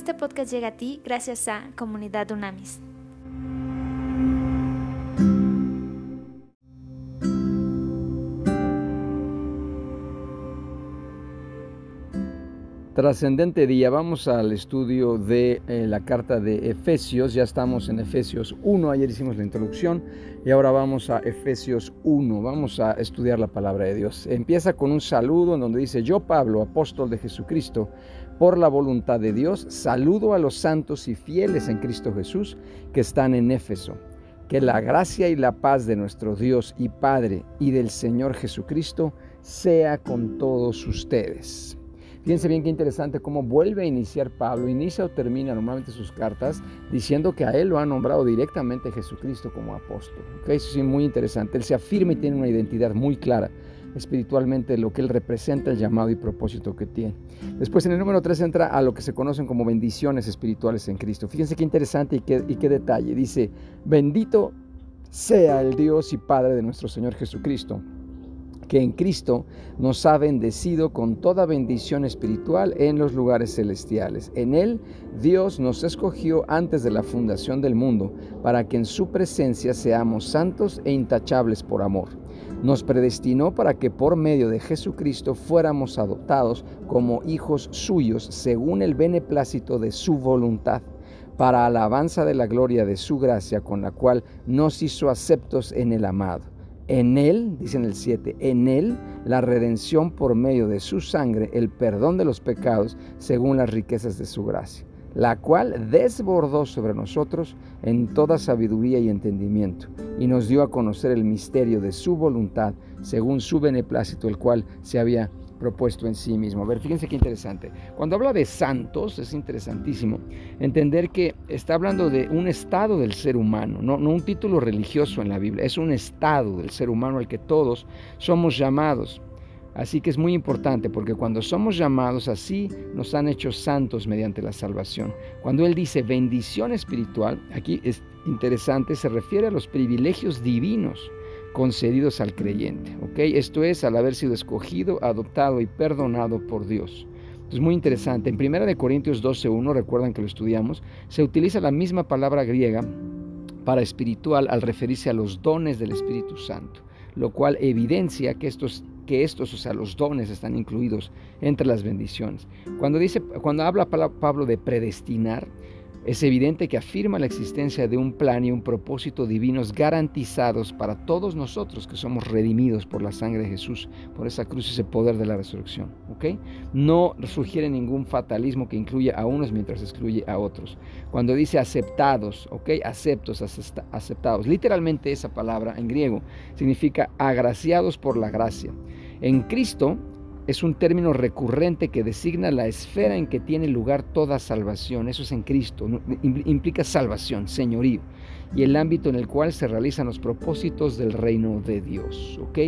Este podcast llega a ti gracias a Comunidad Unamis. Trascendente día, vamos al estudio de eh, la carta de Efesios, ya estamos en Efesios 1, ayer hicimos la introducción y ahora vamos a Efesios 1, vamos a estudiar la palabra de Dios. Empieza con un saludo en donde dice, yo Pablo, apóstol de Jesucristo, por la voluntad de Dios, saludo a los santos y fieles en Cristo Jesús que están en Éfeso. Que la gracia y la paz de nuestro Dios y Padre y del Señor Jesucristo sea con todos ustedes. Fíjense bien qué interesante cómo vuelve a iniciar Pablo, inicia o termina normalmente sus cartas diciendo que a él lo ha nombrado directamente Jesucristo como apóstol. Eso sí, muy interesante. Él se afirma y tiene una identidad muy clara espiritualmente lo que él representa, el llamado y propósito que tiene. Después en el número 3 entra a lo que se conocen como bendiciones espirituales en Cristo. Fíjense qué interesante y qué, y qué detalle. Dice, bendito sea el Dios y Padre de nuestro Señor Jesucristo que en Cristo nos ha bendecido con toda bendición espiritual en los lugares celestiales. En Él Dios nos escogió antes de la fundación del mundo para que en su presencia seamos santos e intachables por amor. Nos predestinó para que por medio de Jesucristo fuéramos adoptados como hijos suyos según el beneplácito de su voluntad para alabanza de la gloria de su gracia con la cual nos hizo aceptos en el amado. En Él, dice en el 7, en Él la redención por medio de su sangre, el perdón de los pecados, según las riquezas de su gracia, la cual desbordó sobre nosotros en toda sabiduría y entendimiento, y nos dio a conocer el misterio de su voluntad, según su beneplácito, el cual se había propuesto en sí mismo. A ver, fíjense qué interesante. Cuando habla de santos, es interesantísimo entender que está hablando de un estado del ser humano, no, un título religioso en la Biblia, es un estado del ser humano al que todos somos llamados. Así que es muy importante porque cuando somos llamados así nos han hecho santos mediante la salvación. Cuando Él dice bendición espiritual, aquí es interesante, se refiere a los privilegios divinos concedidos al creyente. ¿ok? Esto es al haber sido escogido, adoptado y perdonado por Dios. Es muy interesante. En 1 Corintios 12.1, recuerdan que lo estudiamos, se utiliza la misma palabra griega para espiritual al referirse a los dones del Espíritu Santo, lo cual evidencia que estos que estos, o sea, los dones están incluidos entre las bendiciones. Cuando dice cuando habla Pablo de predestinar, es evidente que afirma la existencia de un plan y un propósito divinos garantizados para todos nosotros que somos redimidos por la sangre de Jesús, por esa cruz y ese poder de la resurrección. ¿ok? No sugiere ningún fatalismo que incluya a unos mientras excluye a otros. Cuando dice aceptados, ¿ok? aceptos, aceptados, literalmente esa palabra en griego significa agraciados por la gracia. En Cristo es un término recurrente que designa la esfera en que tiene lugar toda salvación. Eso es en Cristo. Implica salvación, señorío. Y el ámbito en el cual se realizan los propósitos del reino de Dios. ¿ok?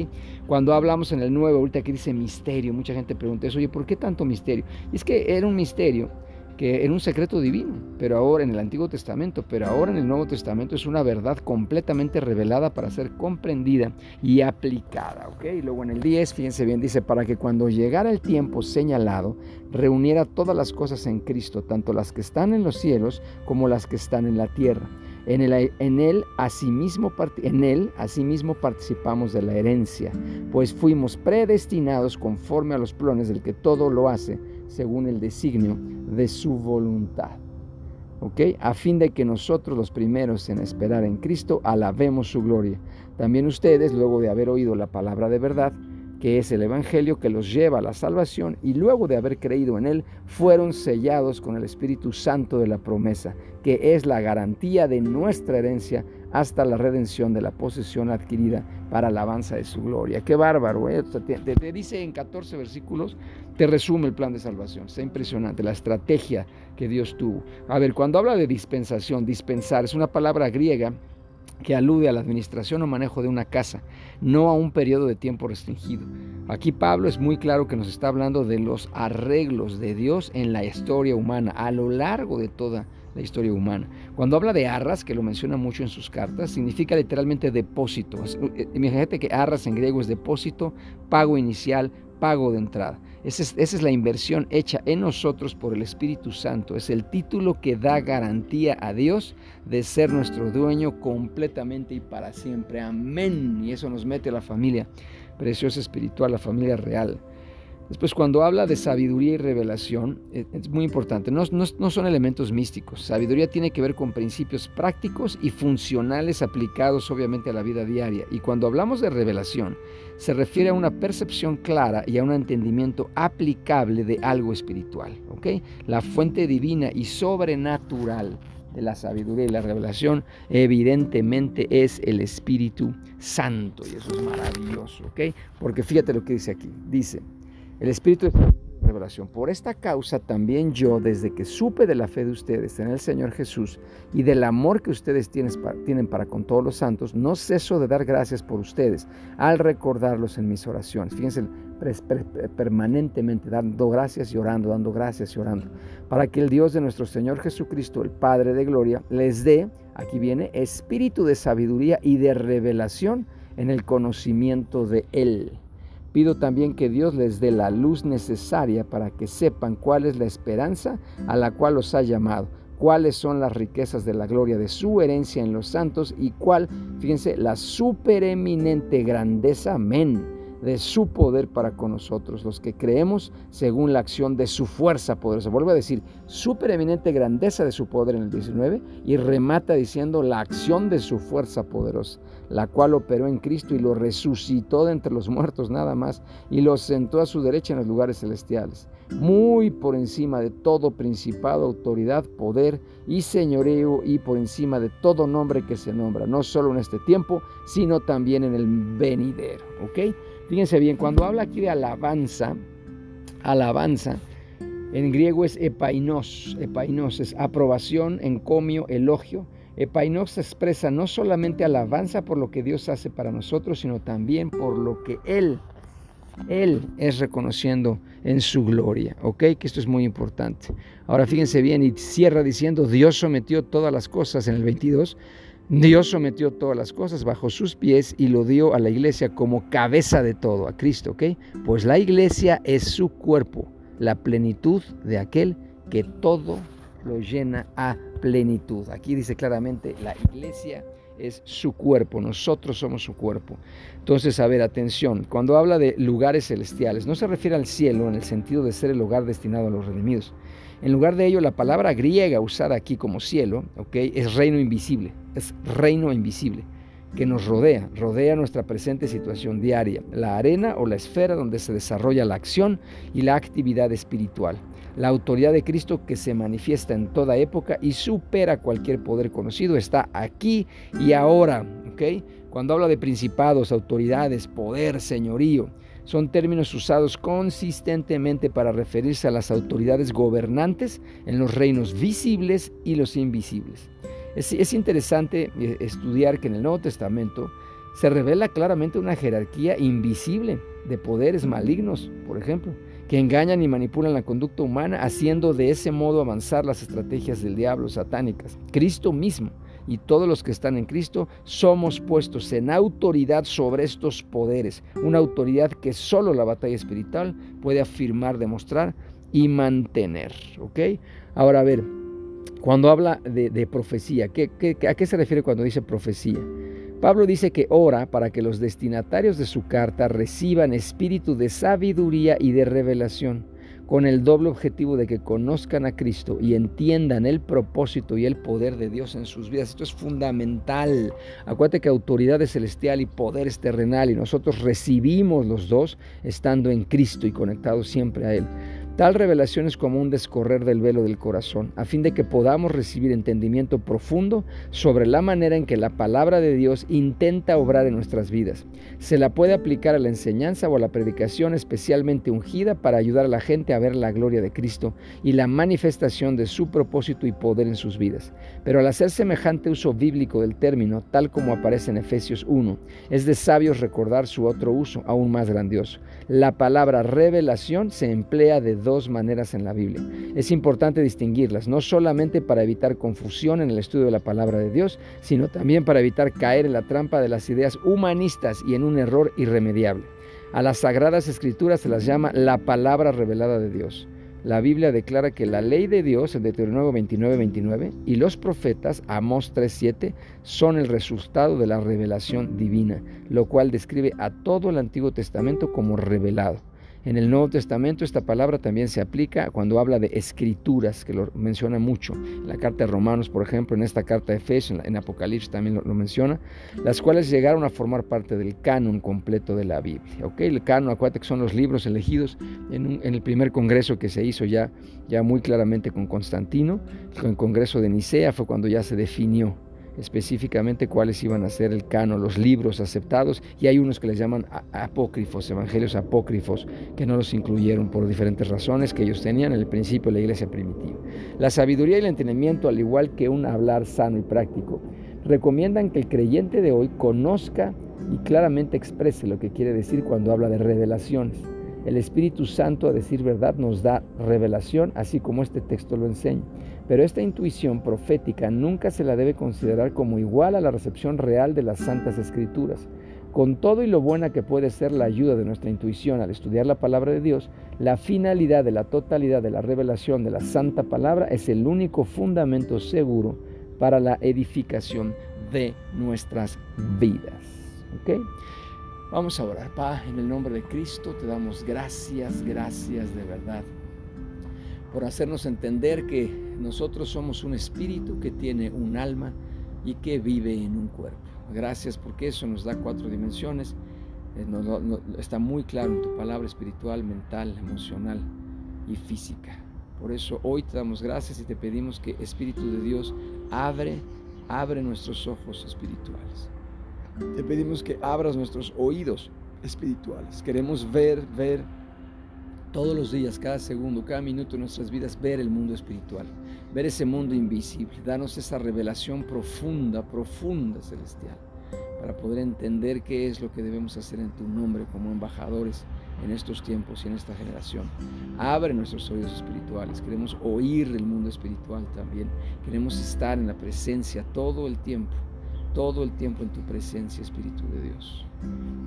Cuando hablamos en el nuevo, ahorita que dice misterio, mucha gente pregunta eso, oye, ¿por qué tanto misterio? Y es que era un misterio que era un secreto divino, pero ahora en el Antiguo Testamento, pero ahora en el Nuevo Testamento es una verdad completamente revelada para ser comprendida y aplicada. ¿ok? Y luego en el 10, fíjense bien, dice, para que cuando llegara el tiempo señalado, reuniera todas las cosas en Cristo, tanto las que están en los cielos como las que están en la tierra. En, él, asimismo, en él asimismo participamos de la herencia, pues fuimos predestinados conforme a los planes del que todo lo hace según el designio de su voluntad. ¿Ok? A fin de que nosotros los primeros en esperar en Cristo alabemos su gloria. También ustedes, luego de haber oído la palabra de verdad, que es el Evangelio que los lleva a la salvación, y luego de haber creído en él, fueron sellados con el Espíritu Santo de la promesa, que es la garantía de nuestra herencia hasta la redención de la posesión adquirida para alabanza de su gloria. Qué bárbaro, ¿eh? te, dice en 14 versículos, te resume el plan de salvación. Está impresionante la estrategia que Dios tuvo. A ver, cuando habla de dispensación, dispensar es una palabra griega que alude a la administración o manejo de una casa, no a un periodo de tiempo restringido. Aquí Pablo es muy claro que nos está hablando de los arreglos de Dios en la historia humana, a lo largo de toda la historia humana. Cuando habla de arras, que lo menciona mucho en sus cartas, significa literalmente depósito. Eh, imagínate que arras en griego es depósito, pago inicial, pago de entrada. Esa es, esa es, la inversión hecha en nosotros por el Espíritu Santo. Es el título que da garantía a Dios de ser nuestro dueño completamente y para siempre. Amén. Y eso nos mete a la familia preciosa espiritual, la familia real. Después, cuando habla de sabiduría y revelación, e, es muy importante, no, son elementos místicos. Sabiduría tiene que ver con principios prácticos y funcionales aplicados obviamente a la vida diaria. Y cuando hablamos de revelación, se refiere a una percepción clara y a un entendimiento aplicable de algo espiritual. La fuente divina y sobrenatural de la sabiduría y la revelación evidentemente es el Espíritu Santo. Y eso es maravilloso. Porque fíjate lo que dice aquí. Dice, el Espíritu de revelación. Por esta causa también yo, desde que supe de la fe de ustedes en el Señor Jesús y del amor que ustedes tienen para con todos los santos, no ceso de dar gracias por ustedes al recordarlos en mis oraciones. Fíjense, permanentemente dando gracias y orando, dando gracias y orando, para que el Dios de nuestro Señor Jesucristo, el Padre de Gloria, les dé, aquí viene, espíritu de sabiduría y de revelación en el conocimiento de Él Pido también que Dios les dé la luz necesaria para que sepan cuál es la esperanza a la cual los ha llamado, cuáles son las riquezas de la gloria de su herencia en los santos y cuál, fíjense, la supereminente grandeza, amén de su poder para con nosotros, los que creemos según la acción de su fuerza poderosa. Vuelvo a decir, supereminente grandeza de su poder en el 19 y remata diciendo la acción de su fuerza poderosa, la cual operó en Cristo y lo resucitó de entre los muertos nada más y lo sentó a su derecha en los lugares celestiales, muy por encima de todo principado, autoridad, poder y señoreo y por encima de todo nombre que se nombra, no solo en este tiempo, sino también en el venidero. Fíjense bien, cuando habla aquí de alabanza, alabanza, en griego es epainos, epainos es aprobación, encomio, elogio. Epainos expresa no solamente alabanza por lo que Dios hace para nosotros, sino también por lo que Él, Él es reconociendo en su gloria. ¿Ok? Que esto es muy importante. Ahora fíjense bien y cierra diciendo, Dios sometió todas las cosas en el 22 Dios sometió todas las cosas bajo sus pies y lo dio a la iglesia como cabeza de todo, a Cristo, ¿ok? Pues la iglesia es su cuerpo, la plenitud de aquel que todo lo llena a plenitud. Aquí dice claramente, la iglesia es su cuerpo, nosotros somos su cuerpo. Entonces, a ver, atención, cuando habla de lugares celestiales, no se refiere al cielo en el sentido de ser el lugar destinado a los redimidos. En lugar de ello, la palabra griega usada aquí como cielo, ¿ok? Es reino invisible, es reino invisible que nos rodea, rodea nuestra presente situación diaria, la arena o la esfera donde se desarrolla la acción y la actividad espiritual. La autoridad de Cristo que se manifiesta en toda época y supera cualquier poder conocido está aquí y ahora. ¿ok? Cuando habla de principados, autoridades, poder, señorío, son términos usados consistentemente para referirse a las autoridades gobernantes en los reinos visibles y los invisibles. Es, es, interesante eh, estudiar que en el Nuevo Testamento se revela claramente una jerarquía invisible de poderes malignos, por ejemplo, que engañan y manipulan la conducta humana, haciendo de ese modo avanzar las estrategias del diablo satánicas. Cristo mismo y todos los que están en Cristo somos puestos en autoridad sobre estos poderes, una autoridad que solo la batalla espiritual puede afirmar, demostrar y mantener. ¿ok? Ahora a ver, cuando habla de, profecía, a qué se refiere cuando dice profecía? Pablo dice que ora para que los destinatarios de su carta reciban espíritu de sabiduría y de revelación con el doble objetivo de que conozcan a Cristo y entiendan el propósito y el poder de Dios en sus vidas. Esto es fundamental. Acuérdate que autoridad es celestial y poder es terrenal y nosotros recibimos los dos estando en Cristo y conectados siempre a Él. Tal revelación es como un descorrer del velo del corazón, a fin de que podamos recibir entendimiento profundo sobre la manera en que la palabra de Dios intenta obrar en nuestras vidas. Se la puede aplicar a la enseñanza o a la predicación especialmente ungida para ayudar a la gente a ver la gloria de Cristo y la manifestación de su propósito y poder en sus vidas. Pero al hacer semejante uso bíblico del término, tal como aparece en Efesios 1, es de sabios recordar su otro uso, aún más grandioso. La palabra revelación se emplea de dos maneras en la Biblia. Es importante distinguirlas, no solamente para evitar confusión en el estudio de la palabra de Dios, sino también para evitar caer en la trampa de las ideas humanistas y en un error irremediable. A las sagradas escrituras se las llama la palabra revelada de Dios. La Biblia declara que la ley de Dios, en Deuteronomio 29, 29, y los profetas, Amós 3.7, son el resultado de la revelación divina, lo cual describe a todo el Antiguo Testamento como revelado. En el Nuevo Testamento esta palabra también se aplica cuando habla de escrituras, que lo menciona mucho. En la carta de Romanos, por ejemplo, en esta carta de Efesios, en, Apocalipsis también lo, menciona, las cuales llegaron a formar parte del canon completo de la Biblia. ¿ok? El canon, acuérdate que son los libros elegidos en, el primer congreso que se hizo ya, ya muy claramente con Constantino, con el congreso de Nicea fue cuando ya se definió específicamente cuáles iban a ser el cano, los libros aceptados, y hay unos que les llaman apócrifos, evangelios apócrifos, que no los incluyeron por diferentes razones que ellos tenían en el principio de la iglesia primitiva. La sabiduría y el entendimiento, al igual que un hablar sano y práctico, recomiendan que el creyente de hoy conozca y claramente exprese lo que quiere decir cuando habla de revelaciones. El Espíritu Santo, a decir verdad, nos da revelación, así como este texto lo enseña. Pero esta intuición profética nunca se la debe considerar como igual a la recepción real de las Santas Escrituras. Con todo y lo buena que puede ser la ayuda de nuestra intuición al estudiar la palabra de Dios, la finalidad de la totalidad de la revelación de la Santa Palabra es el único fundamento seguro para la edificación de nuestras vidas. Vamos a orar. Pa, en el nombre de Cristo te damos gracias, gracias de verdad por hacernos entender que nosotros somos un espíritu que tiene un alma y que vive en un cuerpo. Gracias porque eso nos da cuatro dimensiones. Eh, está muy claro en tu palabra espiritual, mental, emocional y física. Por eso hoy te damos gracias y te pedimos que Espíritu de Dios abre, abre nuestros ojos espirituales. Te pedimos que abras nuestros oídos espirituales. Queremos ver, ver todos los días, cada segundo, cada minuto de nuestras vidas, ver el mundo espiritual, ver ese mundo invisible, danos esa revelación profunda, profunda, celestial, para poder entender qué es lo que debemos hacer en tu nombre como embajadores en estos tiempos y en esta generación. Abre nuestros oídos espirituales, queremos oír el mundo espiritual también, queremos estar en la presencia todo el tiempo todo el tiempo en tu presencia, Espíritu de Dios.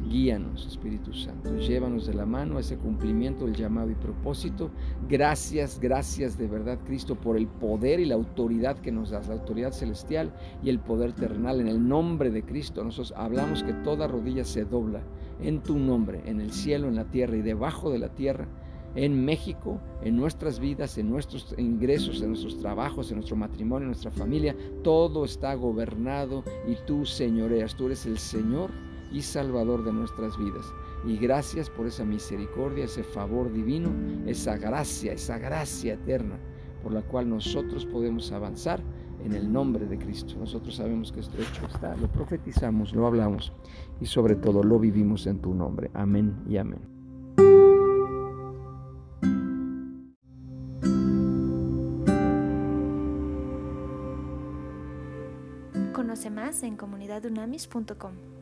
Guíanos, Espíritu Santo. Llévanos de la mano a ese cumplimiento del llamado y propósito. Gracias, gracias de verdad, Cristo, por el poder y la autoridad que nos das, la autoridad celestial y el poder terrenal. En el nombre de Cristo, nosotros hablamos que toda rodilla se dobla en tu nombre, en el cielo, en la tierra y debajo de la tierra en México, en nuestras vidas, en nuestros ingresos, en nuestros trabajos, en nuestro matrimonio, en nuestra familia. Todo está gobernado y tú señoreas. Tú eres el Señor y Salvador de nuestras vidas. Y gracias por esa misericordia, ese favor divino, esa gracia, esa gracia eterna por la cual nosotros podemos avanzar en el nombre de Cristo. Nosotros sabemos que esto hecho está, lo profetizamos, lo hablamos y sobre todo lo vivimos en tu nombre. Amén y amén. Más en comunidadunamis.com.